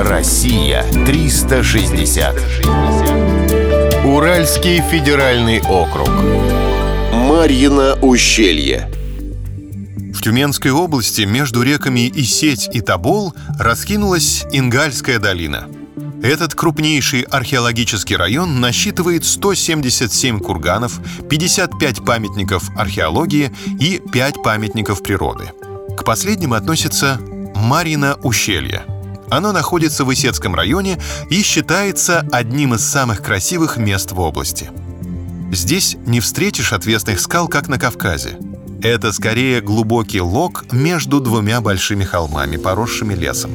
Россия 360. Уральский федеральный округ. Марьино ущелье. В Тюменской области между реками Исеть и Тобол раскинулась Ингальская долина. Этот крупнейший археологический район насчитывает 177 курганов, 55 памятников археологии и 5 памятников природы. К последним относится Марина ущелье. Оно находится в Исетском районе и считается одним из самых красивых мест в области. Здесь не встретишь отвесных скал, как на Кавказе. Это скорее глубокий лог между двумя большими холмами, поросшими лесом.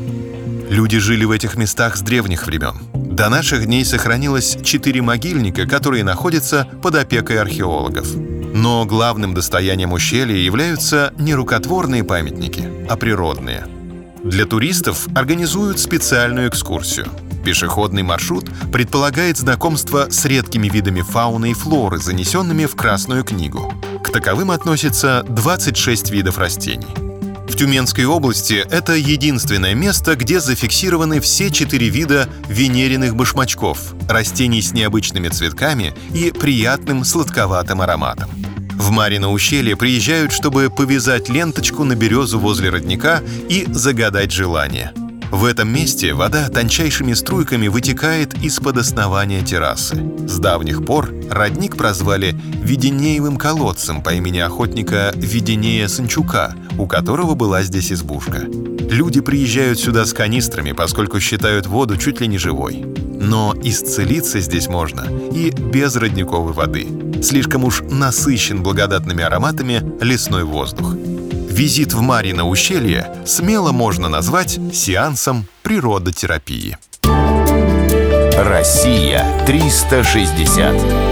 Люди жили в этих местах с древних времен. До наших дней сохранилось четыре могильника, которые находятся под опекой археологов. Но главным достоянием ущелья являются не рукотворные памятники, а природные. Для туристов организуют специальную экскурсию. Пешеходный маршрут предполагает знакомство с редкими видами фауны и флоры, занесенными в Красную книгу. К таковым относятся 26 видов растений. В Тюменской области это единственное место, где зафиксированы все четыре вида венериных башмачков, растений с необычными цветками и приятным сладковатым ароматом. В Марино ущелье приезжают, чтобы повязать ленточку на березу возле родника и загадать желание – в этом месте вода тончайшими струйками вытекает из-под основания террасы. С давних пор родник прозвали Веденеевым колодцем по имени охотника Веденея Санчука, у которого была здесь избушка. Люди приезжают сюда с канистрами, поскольку считают воду чуть ли не живой. Но исцелиться здесь можно и без родниковой воды. Слишком уж насыщен благодатными ароматами лесной воздух. Визит в Марино ущелье смело можно назвать сеансом природотерапии. Россия 360.